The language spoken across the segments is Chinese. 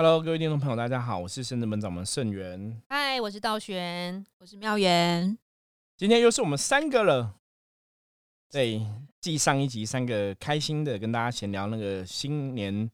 Hello，各位听众朋友，大家好，我是深圳门掌门盛元。嗨，我是道玄。我是妙元，今天又是我们三个了。对，继上一集三个开心的跟大家闲聊那个新年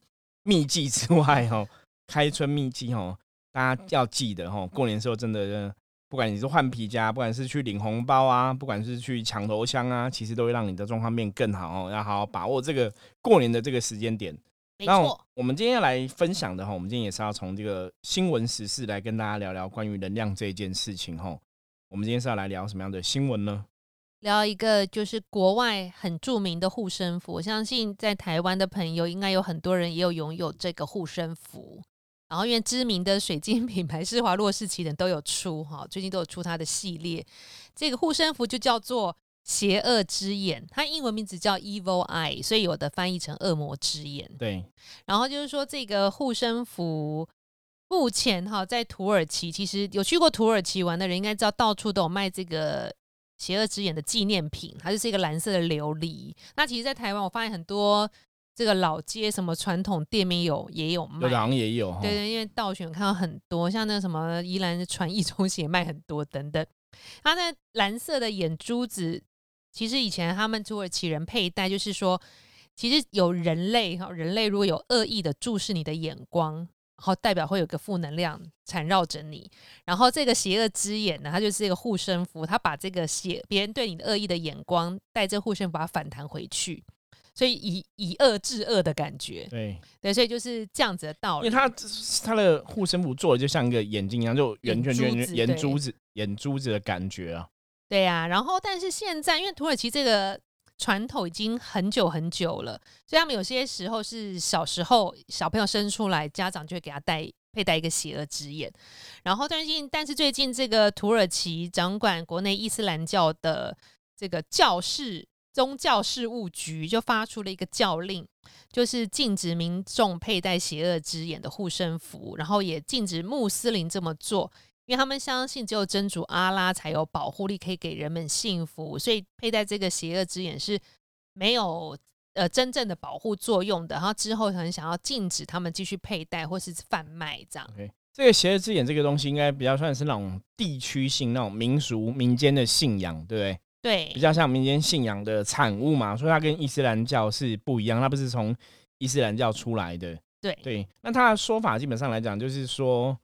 秘籍之外，哈，开春秘籍哦，大家要记得哦，过年时候真的，不管你是换皮夹，不管是去领红包啊，不管是去抢头香啊，其实都会让你的状况变更好哦。要好好把握这个过年的这个时间点。那没错，我们今天要来分享的哈，我们今天也是要从这个新闻时事来跟大家聊聊关于能量这件事情哈。我们今天是要来聊什么样的新闻呢？聊一个就是国外很著名的护身符，我相信在台湾的朋友应该有很多人也有拥有这个护身符。然后因为知名的水晶品牌施华洛世奇等都有出哈，最近都有出它的系列。这个护身符就叫做邪恶之眼，它英文名字叫 Evil Eye，所以有的翻译成恶魔之眼。对，然后就是说，这个护身符目前哈在土耳其，其实有去过土耳其玩的人应该知道，到处都有卖这个邪恶之眼的纪念品，它就是一个蓝色的琉璃。那其实，在台湾我发现很多这个老街什么传统店面有也有卖有。的好像也有哈。对对，因为道选看到很多，像那什么宜兰的传艺中心也卖很多等等。它那蓝色的眼珠子，其实以前他们土耳其人佩戴，就是说，其实有人类哈，人类如果有恶意的注视你的眼光，然后代表会有个负能量缠绕着你。然后这个邪恶之眼呢，它就是一个护身符，它把这个邪别人对你的恶意的眼光，带着护身符把它反弹回去。所以以以恶制恶的感觉，对，对，所以就是这样子的道理。因为它它的护身符做的就像一个眼睛一样，就圆圈圈眼珠子眼珠子眼珠子的感觉啊。对呀、然后但是现在因为土耳其这个传统已经很久很久了，所以他们有些时候是小时候小朋友生出来，家长就会给他戴佩戴一个邪恶之眼。然后最近，但是最近这个土耳其掌管国内伊斯兰教的这个教士宗教事务局就发出了一个教令，就是禁止民众佩戴邪恶之眼的护身符，然后也禁止穆斯林这么做。因为他们相信只有真主阿拉才有保护力，可以给人们幸福，所以佩戴这个邪恶之眼是没有呃真正的保护作用的。然后之后很想要禁止他们继续佩戴或是贩卖这样。这个邪恶之眼这个东西，应该比较算是那种地区性、那种民俗民间的信仰，对不对？对比，较像民间信仰的产物嘛，所以它跟伊斯兰教是不一样，它不是从伊斯兰教出来的。对对，那他的说法基本上来讲，就是说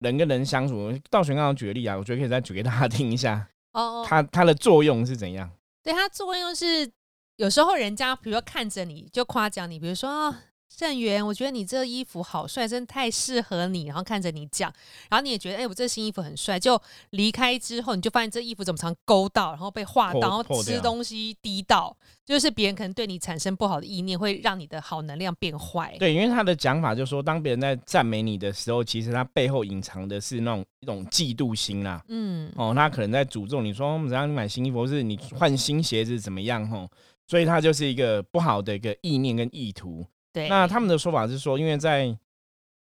人跟人相处，道玄刚刚举个例啊，我觉得可以再举给大家听一下，哦，它它的作用是怎样。对它作用是有时候人家比如说看着你就夸奖你，比如说啊。盛源，我觉得你这衣服好帅，真的太适合你。然后看着你讲，然后你也觉得，哎、我这新衣服很帅。就离开之后，你就发现这衣服怎么常勾到，然后被划到，然后吃东西滴到，就是别人可能对你产生不好的意念，会让你的好能量变坏。对，因为他的讲法就是说，当别人在赞美你的时候，其实他背后隐藏的是那种一种嫉妒心啦。嗯，哦，他可能在诅咒你说，哦怎样你买新衣服，或是你换新鞋子怎么样？吼，所以他就是一个不好的一个意念跟意图。对。那他们的说法是说，因为在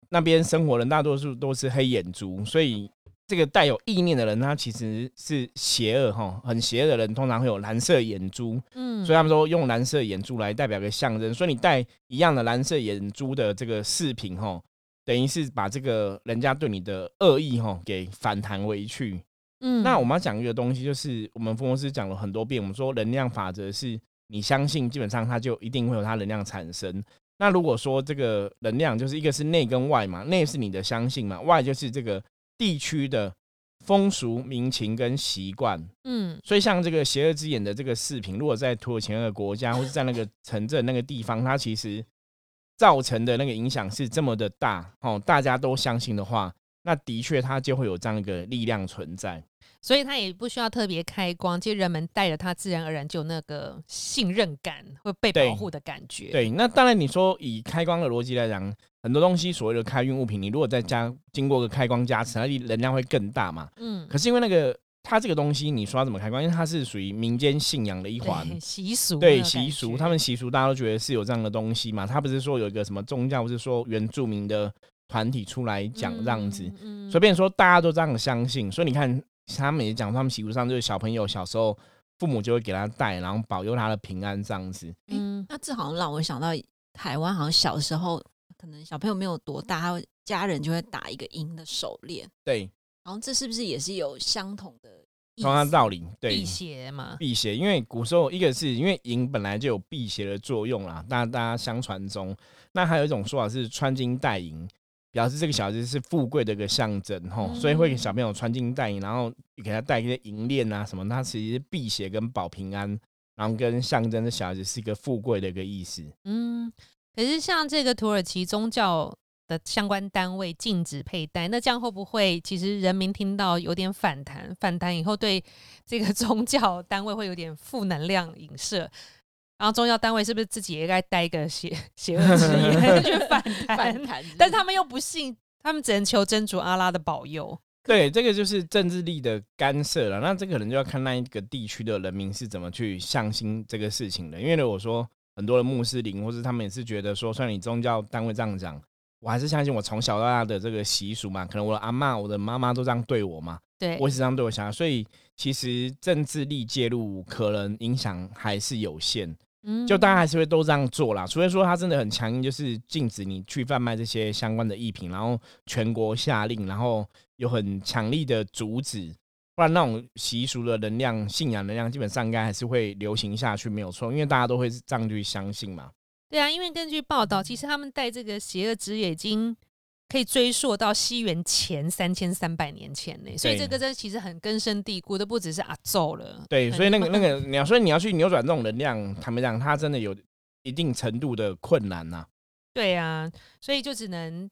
那边生活人大多数都是黑眼珠，所以这个带有意念的人，他其实是邪恶哈，很邪恶的人通常会有蓝色眼珠，嗯所以他们说用蓝色眼珠来代表个象征，所以你戴一样的蓝色眼珠的这个饰品哈，等于是把这个人家对你的恶意哈给反弹回去。嗯那我们要讲一个东西，就是我们福摩斯讲了很多遍，我们说能量法则是你相信，基本上它就一定会有它能量产生。那如果说这个能量就是一个是内跟外嘛，内是你的相信嘛，外就是这个地区的风俗民情跟习惯。嗯所以像这个邪恶之眼的这个视频，如果在土耳其那个国家或是在那个城镇那个地方，它其实造成的那个影响是这么的大哦，大家都相信的话，那的确它就会有这样一个力量存在。所以它也不需要特别开光，其实人们带着它，自然而然就有那个信任感，会被保护的感觉。，对，那当然你说以开光的逻辑来讲，很多东西所谓的开运物品，你如果再加经过个开光加持，它的能量会更大嘛。嗯，可是因为那个它这个东西，你说它怎么开光？因为它是属于民间信仰的一环。对习俗对习俗，他们习俗大家都觉得是有这样的东西嘛。他不是说有一个什么宗教，不是说原住民的团体出来讲这样子，嗯，随便说大家都这样相信。所以你看，他们也讲，他们习俗上就是小朋友小时候父母就会给他带，然后保佑他的平安这样子。嗯。那这好像让我想到台湾，好像小时候可能小朋友没有多大，他家人就会打一个银的手链，对，然后这是不是也是有相同的意同样思道理，对。辟，邪嘛，辟邪，因为古时候一个是因为银本来就有辟邪的作用啦，大家大家相传中，那还有一种说法是穿金戴银，表示这个小孩子是富贵的一个象征吼，所以会给小朋友穿金戴银，然后给他戴一些银链啊什么，它其实是辟邪跟保平安，然后跟象征这小孩子是一个富贵的一个意思。嗯，可是像这个土耳其宗教的相关单位禁止佩戴，那这样会不会其实人民听到有点反弹？反弹以后对这个 宗教单位会有点负能量影射？然后宗教单位是不是自己也该带一个邪邪恶之眼去反弹？反弹，但是他们又不信，他们只能求真主阿拉的保佑。对，这个就是政治力的干涉了。那这个可能就要看那一个地区的人民是怎么去相信这个事情的。因为如果说很多的穆斯林，或是他们也是觉得说，虽然你宗教单位这样讲，我还是相信我从小到大的这个习俗嘛。可能我的阿嬷、我的妈妈都这样对我嘛，对，我也是这样对我小孩。所以其实政治力介入，可能影响还是有限。嗯就大家还是会都这样做啦，除非说他真的很强硬，就是禁止你去贩卖这些相关的艺品，然后全国下令，然后有很强力的阻止，不然那种习俗的能量、信仰能量，基本上应该还是会流行下去，没有错，因为大家都会这样去相信嘛。对啊，因为根据报道，其实他们戴这个邪恶之眼已经可以追溯到西元前三千三百年前呢，所以这个真的其实很根深蒂固的，不只是阿宙了。对，所以那个 那个你要，所以你要去扭转这种能量，坦白讲，它真的有一定程度的困难呐、对啊，所以就只能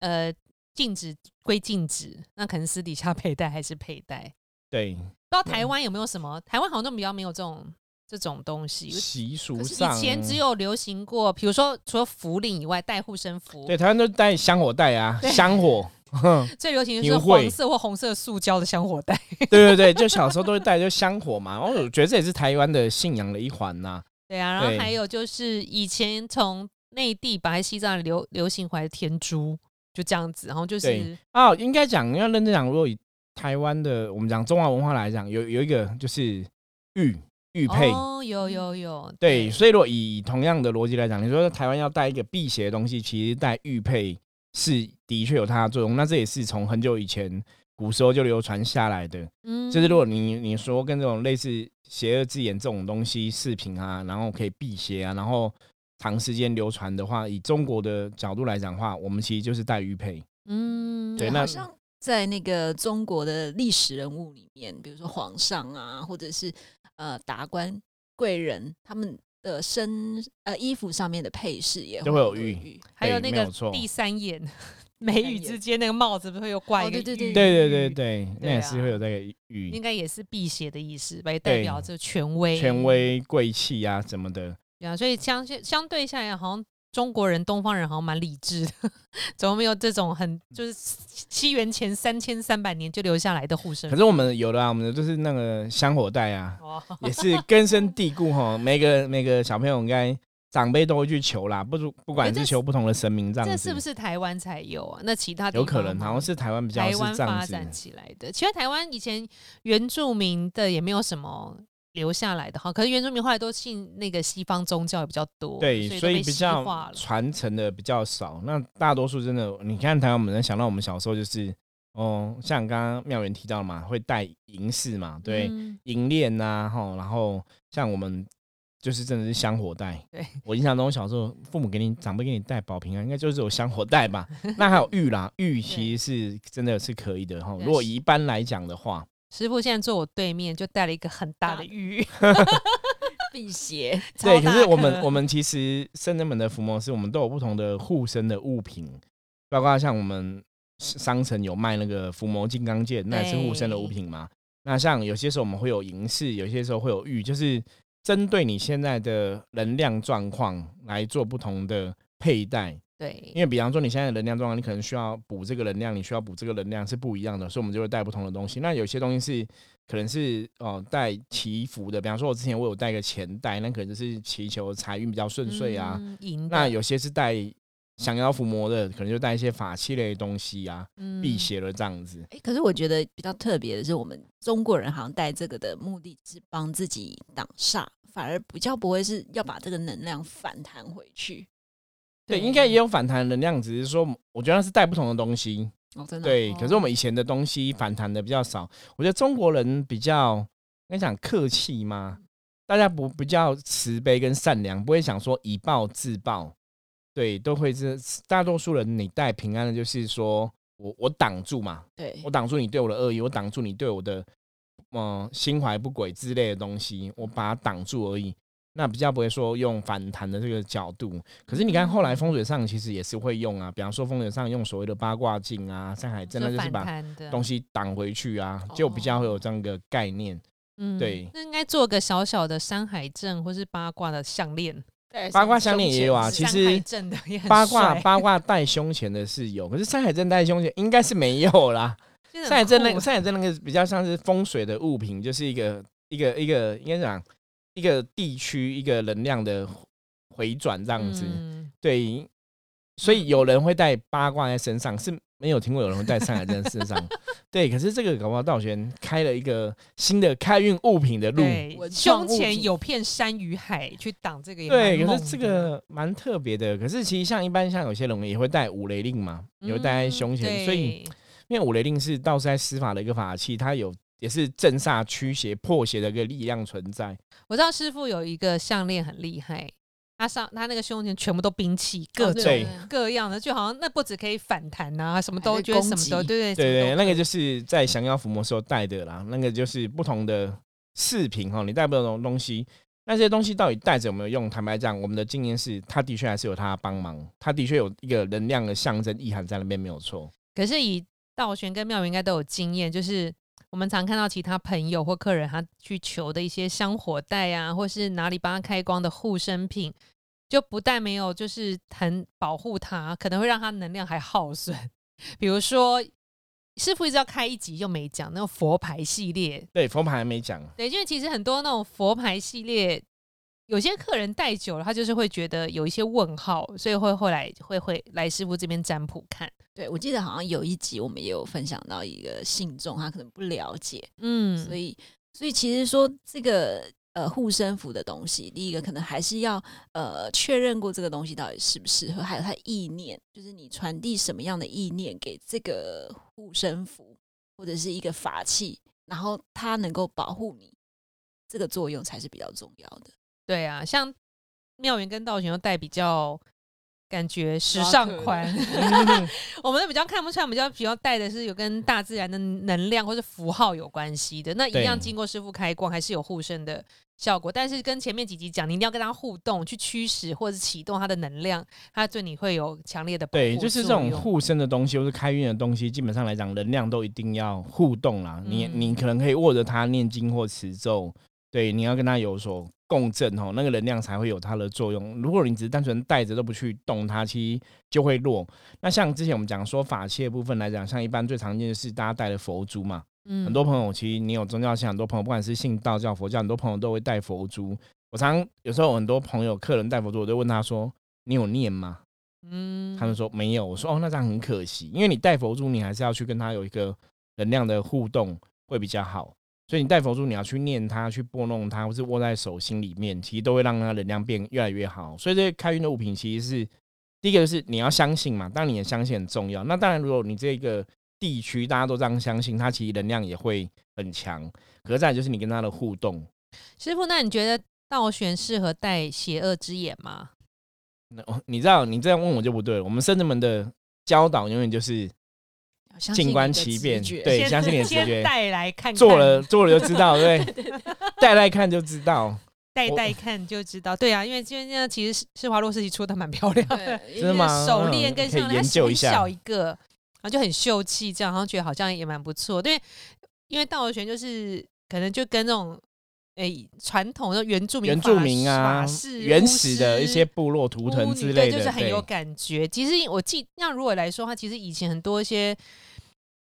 呃禁止归禁止，那可能私底下 佩戴还是佩戴。对，不知道台湾有没有什么？台湾好像都比较没有这种这种东西。习俗上以前只有流行过，比如说除了符令以外，带护身符，对台湾都带香火袋啊，香火。最流行的是黄色或红色塑胶的香火袋。对对对，就小时候都会带，就香火嘛。然后我觉得这也是台湾的信仰的一环呐、对啊，然后对还有就是以前从内地把来西藏流流行回来的天珠，就这样子，然后就是对哦，应该讲要认真讲，如果以台湾的我们讲中华文化来讲，有有一个就是玉玉佩。哦，有有有，对，所以如果以同样的逻辑来讲，你说台湾要带一个辟邪的东西，其实带玉佩是的确有它的作用。那这也是从很久以前古时候就流传下来的。嗯就是如果你你说跟这种类似邪恶之眼这种东西饰品啊，然后可以辟邪啊，然后长时间流传的话，以中国的角度来讲的话，我们其实就是带玉佩。嗯，对那好像在那个中国的历史人物里面，比如说皇上啊，或者是呃达官贵人，他们的身呃衣服上面的配饰也都会有玉玉。还有那个第三眼 眉宇之间那个帽子不是会有挂一个哦对对对对对对，那对也是啊会有那个应该也是辟邪的意思吧，也代表着权威权。威贵气啊什么的。对啊，所以相相对下来，好像中国人、东方人好像蛮理智的，怎么没有这种很就是西元前三千三百年就留下来的护身符？可是我们有的啊，我们的就是那个香火袋啊，哦，也是根深蒂固哈。每个每个小朋友应该长辈都会去求啦，不不不管是求不同的神明这样子，这是不是台湾才有啊？那其他地有可能好像是台湾比较台是湾发。展起来的。其实台湾以前原住民的也没有什么留下来的哈，可是原住民后来都信那个西方宗教也比较多，对，所所以比较。传承的比较少。那大多数真的，你看台湾，我们能想到我们小时候就是，哦，像刚刚妙元提到嘛，会戴银饰嘛，对，嗯银链呐，哈，然后像我们就是真的是香火袋。对我印象中小时候父母给你长辈给你带保平安，应该就是有香火袋吧？那还有玉啦，玉其实是真的是可以的哈。如果一般来讲的话，师傅现在坐我对面，就带了一个很大的玉，辟邪，对，可是我们我们其实圣人们的伏魔师，我们都有不同的护身的物品，包括像我们商城有卖那个伏魔金刚剑，那也是护身的物品嘛。那像有些时候我们会有银饰，有些时候会有玉，就是针对你现在的能量状况来做不同的佩戴。对因为比方说你现在的能量状况，你可能需要补这个能量，你需要补这个能量是不一样的，所以我们就会带不同的东西。那有些东西是可能是哦带祈福的，比方说我之前我有带个钱袋，那可能就是祈求财运比较顺遂啊。嗯那有些是带降妖伏魔的，可能就带一些法器类的东西啊，嗯辟邪了这样子。哎，可是我觉得比较特别的是，我们中国人好像带这个的目的是帮自己挡煞，反而比较不会是要把这个能量反弹回去。对，应该也有反弹的能量，只是说我觉得是带不同的东西。哦，真的。对，可是我们哦以前的东西反弹的比较少。我觉得中国人比较，跟你讲客气嘛，大家不比较慈悲跟善良，不会想说以暴制暴。对，都会是大多数人，你带平安的，就是说我我挡住嘛，对我挡住你对我的恶意，我挡住你对我的嗯、呃心怀不轨之类的东西，我把它挡住而已。那比较不会说用反弹的这个角度，可是你看后来风水上其实也是会用啊，比方说风水上用所谓的八卦镜啊、山海针，那就是把东西挡回去啊，就比较会有这样一个概念。嗯对那应该做个小小的山海镇或是八卦的项链，对八卦项链也有啊其实八卦八卦戴胸前的是有，可是山海镇戴胸前应该是没有啦。山海镇那酷山海镇那个比较像是风水的物品，就是一个一个一个应该讲一个地区一个能量的回转这样子。嗯对，所以有人会带八卦在身上，是没有听过有人会带上海针在身上。对，可是这个搞不好道玄开了一个新的开运物品的路。胸前有片山与海去挡这个也对，可是这个蛮特别的。可是其实像一般像有些人也会带五雷令嘛，也会戴在嗯胸前，所以因为五雷令是道士在施法的一个法器，它有也是镇煞驱邪破邪的一个力量存在。我知道师傅有一个项链很厉害，他上他那个胸前全部都兵器，各种对各样的，就好像那不止可以反弹啊，什么都觉得什么都对对对对，那个就就是在降妖伏魔时候带的啦，那个就是不同的饰品哈，你带不同的东西。那这些东西到底带着有没有用？坦白讲，我们的经验是，它的确还是有它的帮忙，它的确有一个能量的象征意涵在那边，没有错。可是以道玄跟妙云应该都有经验，就是我们常看到其他朋友或客人他去求的一些香火袋啊，或是哪里帮他开光的护身品，就不但没有就是很保护他，可能会让他能量还耗损。比如说，师傅一直要开一集又没讲那个佛牌系列，对，佛牌还没讲，对，因为其实很多那种佛牌系列，有些客人戴久了，他就是会觉得有一些问号，所以会后来会会来师傅这边占卜看。对，我记得好像有一集我们也有分享到一个信众，他可能不了解，嗯，所以所以其实说这个呃护身符的东西，第一个可能还是要呃确认过这个东西到底适不适合，还有它意念，就是你传递什么样的意念给这个护身符或者是一个法器，然后它能够保护你，这个作用才是比较重要的。对啊，像妙元跟道玄又戴比较感觉时尚款，嗯我们都比较看不出来，我们比较比较戴的是有跟大自然的能量或是符号有关系的。那一样对经过师傅开光，还是有护身的效果。但是跟前面几集讲，你一定要跟他互动，去驱使或者是启动他的能量，他对你会有强烈的保护对，就是这种护身的东西或是开运的东西，基本上来讲，能量都一定要互动啦。你嗯你可能可以握着它念经或持咒，对，你要跟它有所共振哦，那个能量才会有它的作用。如果你只是单纯带着都不去动它，其实就会弱。那像之前我们讲说法器的部分来讲，像一般最常见的是大家带的佛珠嘛，嗯很多朋友其实你有宗教信，很多朋友不管是信道教、佛教，很多朋友都会带佛珠。我常常有时候很多朋友客人带佛珠，我就问他说：“你有念吗？”嗯他们说没有，我说哦，那这样很可惜，因为你带佛珠，你还是要去跟他有一个能量的互动，会比较好。所以你戴佛珠，你要去念它，去拨弄它，或是握在手心里面，其实都会让它能量变越来越好。所以这些开运的物品，其实是第一个就是你要相信嘛，当然你的相信很重要。那当然，如果你这个地区大家都这样相信，它其实能量也会很强。可是再就是你跟它的互动，师傅，那你觉得道玄适合戴邪恶之眼吗？那哦你知道你这样问我就不对了。我们圣人们的教导永远就是静观其变 对相信你的直先觉带来看看，做了做了就知道，对？带来看就知道。我戴戴看就知道。对啊，因为今天呢，其实施华洛世奇出的蛮漂亮的，对，真的吗手链跟项链，它很研究一下小一个，然后就很秀气，这样，然后觉得好像也蛮不错。对，因为道和玄就是可能就跟那种诶传统的原住民原住民啊原始的一些部落图腾之类的，对，就是很有感觉。其实我记，那如果来说的话，其实以前很多一些。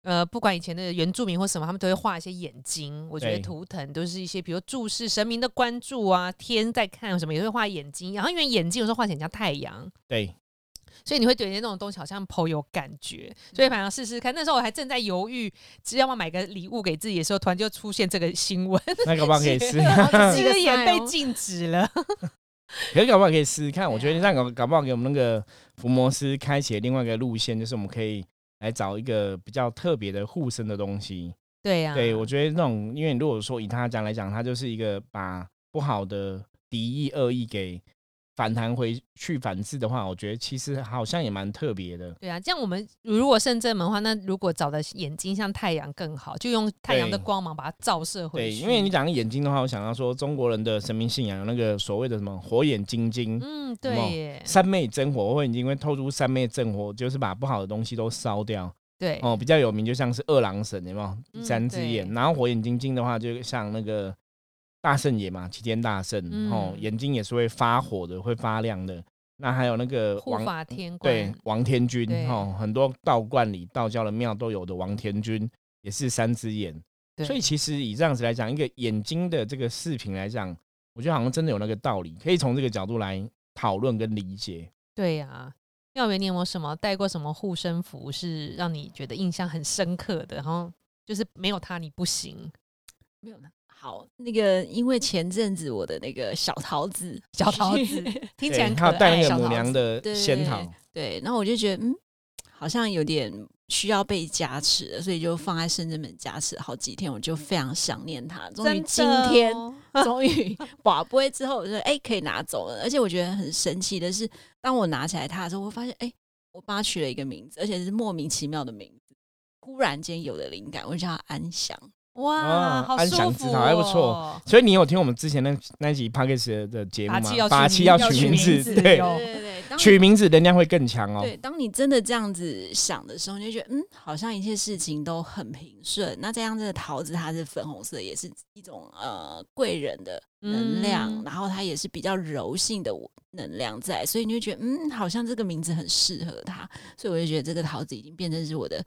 呃，不管以前的原住民或什么，他们都会画一些眼睛。我觉得图腾都是一些，比如注视神明的关注啊，天在看什么，也会画眼睛。然后因为眼睛有时候画起来像太阳，对所以你会对那种东西好像颇有感觉。所以反正试试看。那时候我还正在犹豫，只要不要买个礼物给自己的时候，突然就出现这个新闻，那个不好可以 试。这个这个也被禁止了。可是搞不好可以试试看，我觉得这样搞搞不好给我们那个福摩斯开启了另外一个路线，就是我们可以来找一个比较特别的护身的东西。对呀、对，我觉得那种，因为如果说以他讲来讲，他就是一个把不好的敌意、恶意给反弹回去反制的话，我觉得其实好像也蛮特别的。对啊，这样我们如果圣正门的话，那如果找的眼睛像太阳更好，就用太阳的光芒把它照射回对，去。因为你讲眼睛的话，我想到说中国人的神明信仰有那个所谓的什么火眼金睛。嗯，有对耶，三昧真火，火眼金睛会透出三昧真火，就是把不好的东西都烧掉。对，哦，比较有名就像是二郎神，有没有？嗯三只眼，对然后火眼金睛的话，就像那个大圣爷嘛，齐天大圣，哦，嗯眼睛也是会发火的，会发亮的。那还有那个护王法天对，王天君哦，很多道观里道教的庙都有的王天君也是三只眼，所以其实以这样子来讲，一个眼睛的这个视频来讲，我觉得好像真的有那个道理，可以从这个角度来讨论跟理解。对呀、妙元，你有没有什么带过什么护身符是让你觉得印象很深刻的？然后就是没有它你不行，没有呢。好，那个因为前阵子我的那个小桃子，小桃子 听起来对，很可爱。还有带那个小桃子母娘的仙桃，对，然后我就觉得嗯，好像有点需要被加持了，所以就放在深圳门加持好几天，我就非常想念它。终于今天，哦终于 把杯之后，我就说哎、可以拿走了。而且我觉得很神奇的是，当我拿起来它的时候，我发现哎、我帮它取了一个名字，而且是莫名其妙的名字。忽然间有了灵感，我就叫它安详。哇，哦好舒服、安详之哦，桃还不错。所以你有听我们之前那那集 p o d c a s 的节目吗拔气要？取名要要取名字字，对，对对对，取名字能量会更强哦。对，当你真的这样子想的时候，你就觉得嗯，好像一切事情都很平顺。那这样子的桃子它是粉红色，也是一种呃贵人的能量，嗯然后它也是比较柔性的能量在，所以你就觉得嗯，好像这个名字很适合它，所以我就觉得这个桃子已经变成是我的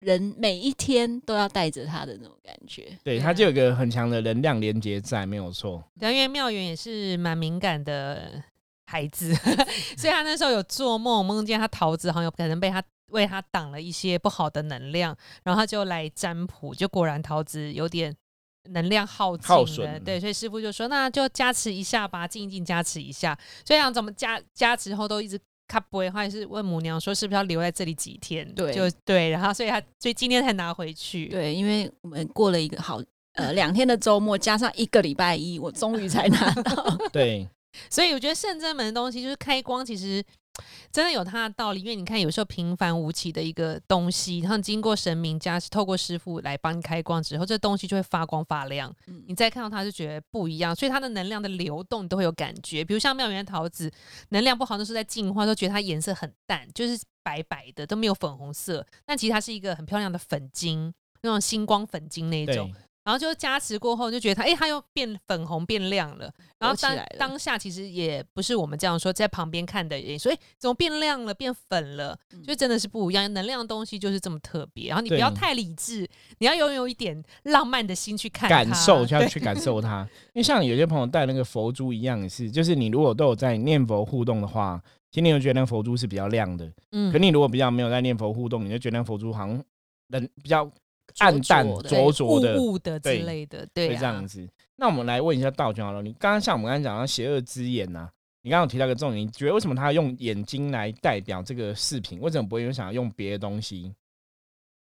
人每一天都要带着他的那种感觉。对，对啊它就有个很强的能量连接在，没有错。对啊，因为妙元也是蛮敏感的孩子，所以他那时候有做梦，梦见他桃子好像有可能被他为他挡了一些不好的能量，然后他就来占卜，就果然桃子有点能量耗尽了，耗对，所以师傅就说那就加持一下吧，静一静加持一下。所以想怎么加加持后都一直。卡不会，还是问母娘说是不是要留在这里几天？对就对，然后所以他所以今天才拿回去。对，因为我们过了一个好呃两天的周末，加上一个礼拜一，我终于才拿到。对，所以我觉得圣真门的东西就是开光，其实真的有它的道理。因为你看，有时候平凡无奇的一个东西，然后经过神明加持，透过师傅来帮你开光之后，这东西就会发光发亮。嗯你再看到它就觉得不一样，所以它的能量的流动你都会有感觉。比如像妙元桃子，能量不好，那时候在进化，都觉得它颜色很淡，就是白白的，都没有粉红色。但其实它是一个很漂亮的粉晶，那种星光粉晶那一种对。，然后就加持过后，就觉得它，哎、它又变粉红变亮了。然后当当下其实也不是我们这样说，在旁边看的人说，哎、怎么变亮了，变粉了？嗯就真的是不一样。能量的东西就是这么特别。然后你不要太理智，你要拥有一点浪漫的心去看感受 就要去感受它。因为像有些朋友带那个佛珠一样，也是，就是你如果都有在念佛互动的话，其实你会觉得那个佛珠是比较亮的。嗯可你如果比较没有在念佛互动，你就觉得那个佛珠好像人比较暗淡、灼灼的雾雾的之对类的，会对、啊，这样子。那我们来问一下道君好了，你刚刚像我们刚才讲到邪恶之眼呐、你刚刚有提到一个重点，你觉得为什么他要用眼睛来代表这个饰品？为什么不会有想要用别的东西？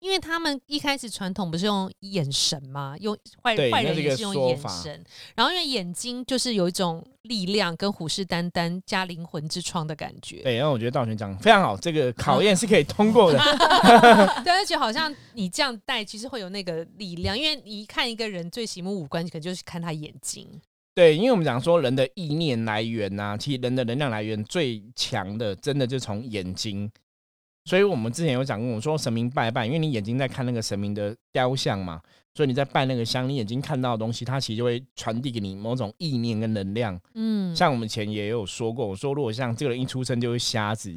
因为他们一开始传统不是用眼神吗？用坏坏人也是用眼神，然后因为眼睛就是有一种力量跟虎视眈眈加灵魂之窗的感觉。对，然后我觉得道玄讲得非常好，这个考验是可以通过的。对，而且好像你这样戴，其实会有那个力量，因为你一看一个人最醒目五官，可能就是看他眼睛。对，因为我们讲说人的意念来源呐、其实人的能量来源最强的，真的就从眼睛。所以我们之前有讲过，我说神明拜拜，因为你眼睛在看那个神明的雕像嘛，所以你在拜那个香，你眼睛看到的东西，它其实就会传递给你某种意念跟能量。嗯，像我们以前也有说过，我说如果像这个人一出生就是瞎子，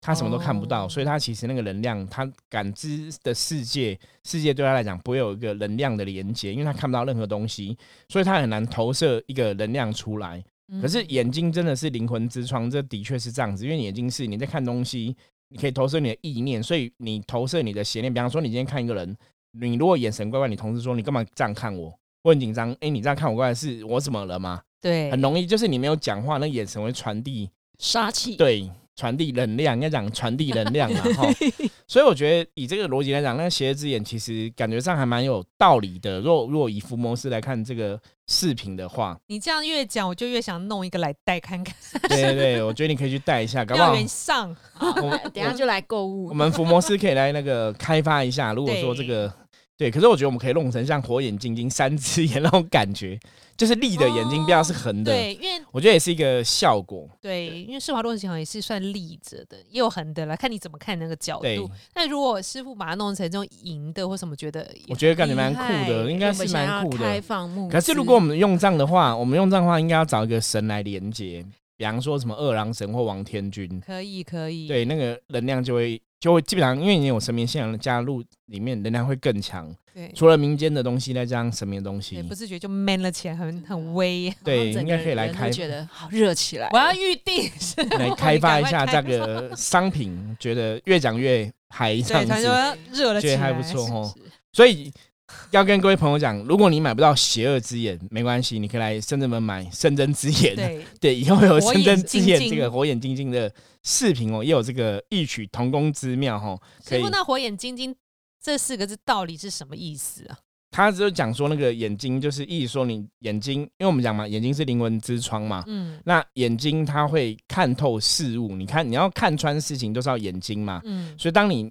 他什么都看不到，哦所以他其实那个能量，他感知的世界，世界对他来讲不会有一个能量的连接，因为他看不到任何东西，所以他很难投射一个能量出来。嗯可是眼睛真的是灵魂之窗，这的确是这样子，因为眼睛是你在看东西，你可以投射你的意念，所以你投射你的邪念。比方说，你今天看一个人，你如果眼神怪怪，你同事说你干嘛这样看我，我很紧张，哎，你这样看我过来是我怎么了吗？对，很容易就是你没有讲话，那眼神会传递杀气，对，传递能量，应该讲传递能量嘛，哈。所以我觉得以这个逻辑来讲，那个邪恶之眼其实感觉上还蛮有道理的。若若以福摩斯来看这个视频的话，你这样越讲，我就越想弄一个来戴看看。对对对，我觉得你可以去戴一下，搞不好上。我们 等下就来购物。我们福摩斯可以来那个开发一下。如果说这个对，可是我觉得我们可以弄成像火眼金睛 三只眼那种感觉。就是立的眼睛，不要是横的。对，因为我觉得也是一个效果。对，因为施华洛世奇好像也是算立着的，也有横的啦，看你怎么看那个角度。那如果师傅把它弄成这种银的或什么，觉得我觉得感觉蛮酷的，应该是蛮酷的。开放木。可是如果我们用这样的话，我们用这样的话，应该要找一个神来连接，比方说什么二郎神或王天君。可以，可以。对，那个能量就会就会基本上，因为你有神明信仰加入里面，能量会更强。除了民间的东西，再加上神明的东西，不自觉就 man 了起来，很很威。对，应该可以来开，觉得好热起来。我要预定来开发一下这个商品，觉得越讲越嗨，这样子热了，觉得还不错哦。所以 要跟各位朋友讲，如果你买不到邪恶之眼，没关系，你可以来深圳门买深圳之眼。对 对，以后有深圳之眼这个火眼金睛的视频哦，也有这个异曲同工之妙哈。师傅，那火眼金睛。这四个字到底是什么意思啊？他只有讲说那个眼睛，就是意思说你眼睛，因为我们讲嘛，眼睛是灵魂之窗嘛。嗯。那眼睛它会看透事物，你看你要看穿事情，都是要眼睛嘛。嗯。所以当你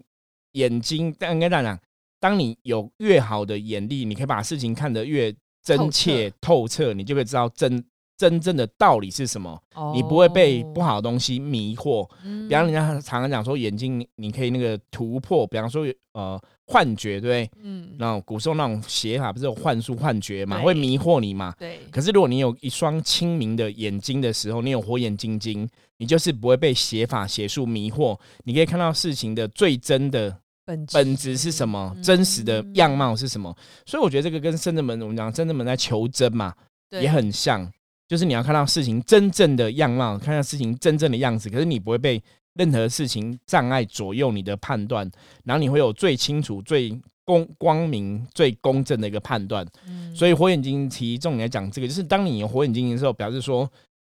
眼睛，但应该这样讲，当你有越好的眼力，你可以把事情看得越真切透彻，你就会知道真。真正的道理是什么？你不会被不好的东西迷惑。比方人家常常讲说，眼睛你可以那个突破，比方说呃幻觉，对不对？嗯。那种古时候那种写法不是有幻术、幻觉嘛，会迷惑你嘛？对。可是如果你有一双清明的眼睛的时候，你有火眼金睛，你就是不会被写法、写术迷惑。你可以看到事情的最真的本本质是什么，真实的样貌是什么。所以我觉得这个跟圣正门我们讲圣正门在求真嘛，也很像。就是你要看到事情真正的样貌，看到事情真正的样子，可是你不会被任何事情障碍左右你的判断，然后你会有最清楚、最公光明、最公正的一个判断。嗯，所以火眼金睛重点来讲，这个就是当你有火眼金睛的时候，表示说。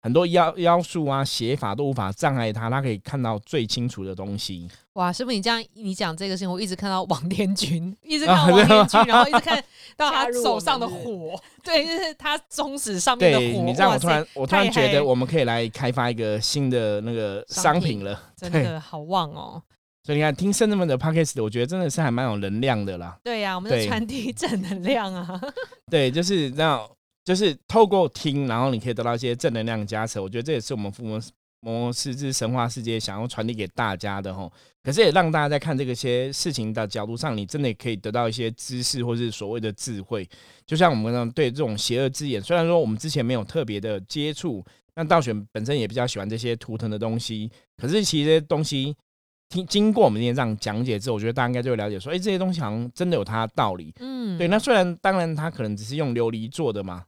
很多妖妖术啊、写法都无法障碍他，他可以看到最清楚的东西。哇，师傅，你这样你讲这个事情，我一直看到王天君，一直看王天 君，然后一直看到他手上的火，对，就是他中指上面的火。你这样，我突然我突然觉得我们可以来开发一个新的那个商品了，真的好旺哦。所以你看，听圣人们的 podcast，我觉得真的是还蛮有能量的啦。对呀，我们在传递正能量啊。对，就是这样。就是透过听，然后你可以得到一些正能量加持。我觉得这也是我们父母魔师之神话世界想要传递给大家的吼。可是也让大家在看这个些事情的角度上，你真的可以得到一些知识，或是所谓的智慧。就像我们对这种邪恶之眼，虽然说我们之前没有特别的接触，但道玄本身也比较喜欢这些图腾的东西。可是其实这些东西听经过我们今天这样讲解之后，我觉得大家应该就会了解说，哎，这些东西好像真的有它的道理。嗯，对。那虽然当然它可能只是用琉璃做的嘛。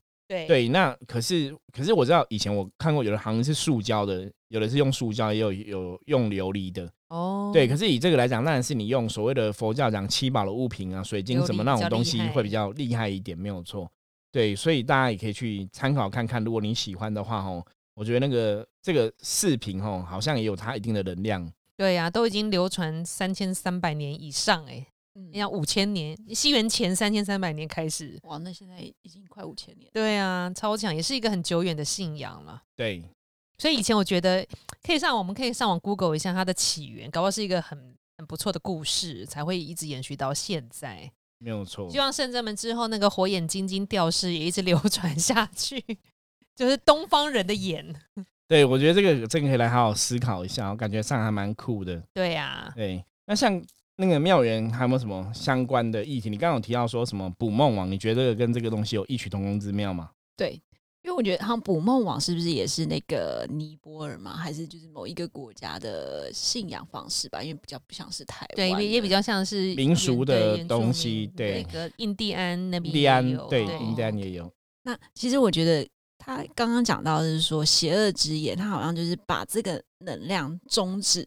对，那可是可是我知道以前我看过有的好像是塑胶的，有的是用塑胶，也有有用琉璃的。哦，对，可是以这个来讲，当然是你用所谓的佛教讲七宝的物品啊，水晶什么那种东西会比较厉害一点，没有错。对，所以大家也可以去参考看看，如果你喜欢的话，哦，我觉得那个这个视频哦，好像也有它一定的能量。对呀，都已经流传三千三百年以上哎。你要五千年，西元前三千三百年开始，哇，那现在已经快五千年。对啊，超强，也是一个很久远的信仰了。对，所以以前我觉得可以上，我们可以上网 Google 一下它的起源，搞不好是一个很很不错的故事，才会一直延续到现在。没有错。希望圣者们之后那个火眼金睛吊饰也一直流传下去，就是东方人的眼。对，我觉得这个这个可以来好好思考一下，我感觉上还蛮酷的。对呀，对，那像。那个妙缘还有没有什么相关的议题？你刚刚有提到说什么捕梦网？你觉得这个跟这个东西有异曲同工之妙吗？对，因为我觉得好像捕梦网是不是也是那个尼泊尔嘛？还是就是某一个国家的信仰方式吧？因为比较不像是台湾，对，也比较像是民俗的东西。对，那个印第安那边，印第安对，印第安也有。那其实我觉得他刚刚讲到的是说邪恶之眼，他好像就是把这个能量终止。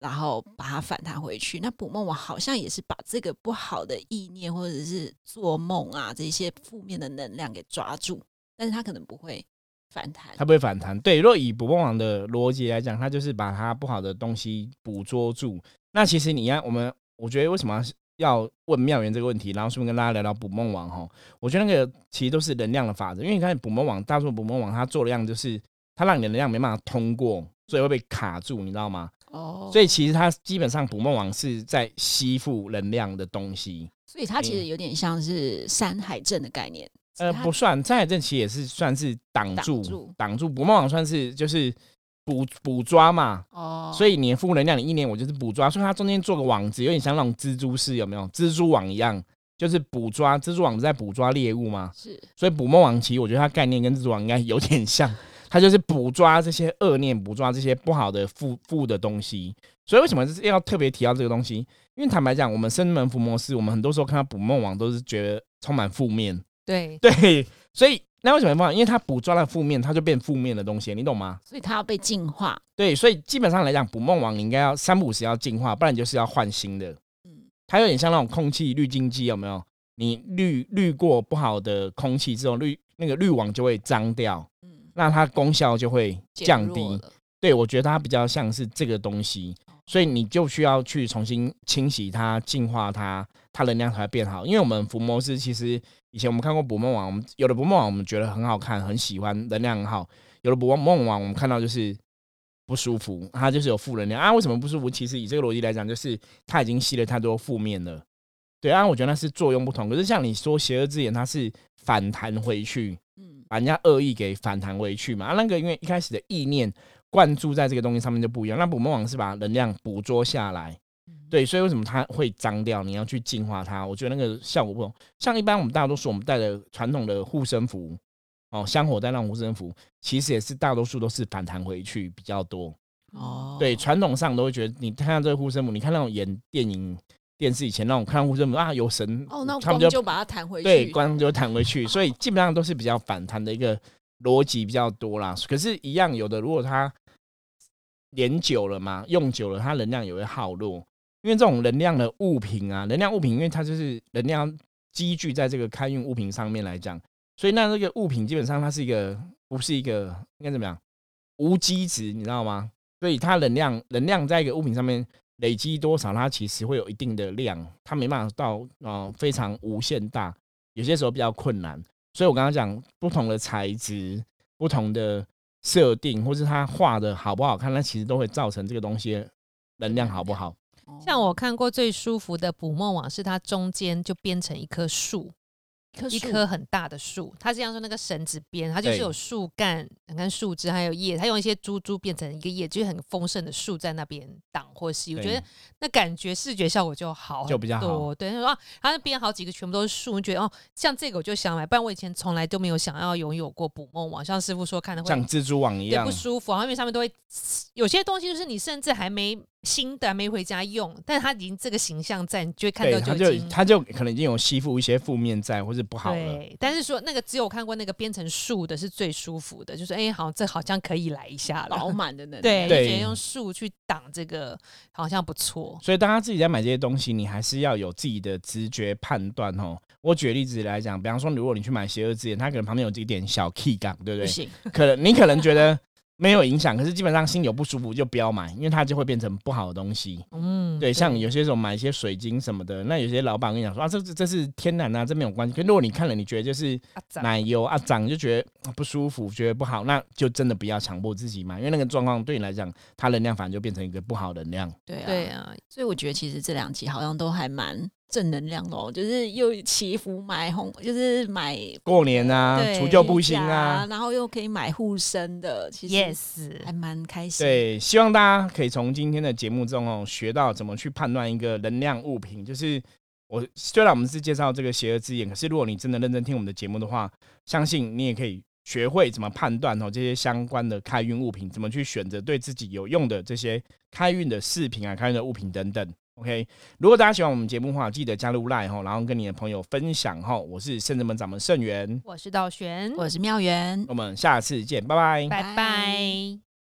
然后把它反弹回去。那捕梦网好像也是把这个不好的意念或者是做梦啊这些负面的能量给抓住，但是它可能不会反弹。它不会反弹。对，若以捕梦网的逻辑来讲，它就是把它不好的东西捕捉住。那其实你要我们，我觉得为什么要问妙元这个问题，然后顺便跟大家聊聊捕梦网哈？我觉得那个其实都是能量的法则，因为你看捕梦网，大数捕梦网它做的样就是它让你的能量没办法通过，所以会被卡住，你知道吗？哦，所以其实它基本上捕梦网是在吸附能量的东西。所以它其实有点像是山海镇的概念。呃，不算，山海镇其实也是算是挡挡住住，挡住捕梦网算是就是捕捕抓嘛。哦，所以你的负能量，你一年我就是捕抓，所以它中间做个网子，有点像那种蜘蛛丝，有没有？蜘蛛网一样，就是捕抓蜘蛛网在捕抓猎物吗？是所以捕梦网其实我觉得它概念跟蜘蛛网应该有点像，它就是捕抓这些恶念，捕抓这些不好的负负的东西。所以为什么是要特别提到这个东西？因为坦白讲，我们生门伏魔师，我们很多时候看到捕梦网都是觉得充满负面，对，对，所以那为什么不好？因为它捕抓了负面，它就变负面的东西，你懂吗？所以它要被净化。对，所以基本上来讲，捕梦网你应该要三不五时要净化，不然你就是要换新的。嗯，它有点像那种空气滤净机，有没有？你滤滤过不好的空气之后，滤那个滤网就会脏掉，嗯，那它功效就会降低。对我觉得它比较像是这个东西，所以你就需要去重新清洗它、净化它，它能量才会变好。因为我们伏魔师其实以前我们看过捕梦网，我们有的捕梦网我们觉得很好看、很喜欢，能量很好；有的捕梦网我们看到就是不舒服，它就是有负能量啊。为什么不舒服？其实以这个逻辑来讲，就是它已经吸了太多负面了。对啊，我觉得那是作用不同。可是像你说邪恶之眼，它是反弹回去，嗯，把人家恶意给反弹回去嘛。啊，那个因为一开始的意念灌注在这个东西上面就不一样。那捕梦网是把能量捕捉下来，嗯对，所以为什么它会脏掉？你要去净化它，我觉得那个效果不同。像一般我们大多数我们带的传统的护身符，哦，香火带那种护身符，其实也是大多数都是反弹回去比较多。哦，对，传统上都会觉得，你看到这个护身符，你看那种演电影、电视以前那种看护身符啊，有神哦，那他们就把它弹回去。对，光就弹回去，所以基本上都是比较反弹的一个逻辑比较多啦。可是，一样有的，如果它连久了嘛，用久了，它能量也会耗落。因为这种能量的物品啊，能量物品，因为它就是能量积聚在这个开运物品上面来讲，所以那这个物品基本上它是一个不是一个应该怎么样无机质，你知道吗？所以它能量能量在一个物品上面累积多少，它其实会有一定的量，它没办法到呃非常无限大，有些时候比较困难。所以我刚刚讲不同的材质、不同的设定，或是它画的好不好看，那其实都会造成这个东西能量好不好。像我看过最舒服的捕梦网，是它中间就编成一棵树，一一棵很大的树，它是这样说那个绳子编，它就是有树干、你看树枝还有叶，它用一些珠珠变成一个叶，就是很丰盛的树在那边挡或是。我觉得那感觉视觉效果就好就比较好多。对，他说啊，它那边好几个全部都是树，你觉得哦，像这个我就想买，不然我以前从来都没有想要拥有过捕梦网，像师傅说看的会像蜘蛛网一样对不，舒服，然后因为上面都会有些东西就是你甚至还没新的还没回家用，但是它已经这个形象在，你就会看对，到它就已经他就可能已经有吸附一些负面在，或是不好了。对，但是说那个只有看过那个编成树的是最舒服的，就是哎、好，这好像可以来一下饱。满的能量。对，就对觉得用树去挡这个好像不错。所以大家自己在买这些东西，你还是要有自己的直觉判断哦。我举例子来讲，比方说，如果你去买邪恶之眼，它可能旁边有一点小 key 感，对不对？不行，可能你可能觉得没有影响，可是基本上心有不舒服就不要买，因为它就会变成不好的东西。嗯，对，像有些时候买一些水晶什么的，那有些老板跟你讲说啊，这这这是天然啊，这没有关系。可如果你看了，你觉得就是奶油啊长，就觉得啊不舒服，觉得不好，那就真的不要强迫自己买，因为那个状况对你来讲，它能量反而就变成一个不好的能量。对啊，对啊，所以我觉得其实这两集好像都还蛮正能量的哦，就是又祈福买红，就是买过年啊，除旧布新啊，然后又可以买护身的，其实 yes，还蛮开心。，对，希望大家可以从今天的节目中哦，学到怎么去判断一个能量物品。就是我虽然我们是介绍这个邪恶之眼，可是如果你真的认真听我们的节目的话，相信你也可以学会怎么判断哦这些相关的开运物品，怎么去选择对自己有用的这些开运的饰品啊、开运的物品等等。OK，如果大家喜欢我们节目的话，记得加入 Line 哈，然后跟你的朋友分享哈。我是圣人门掌门圣元，我是道玄，我是妙元，我们下次见，拜拜。拜拜拜。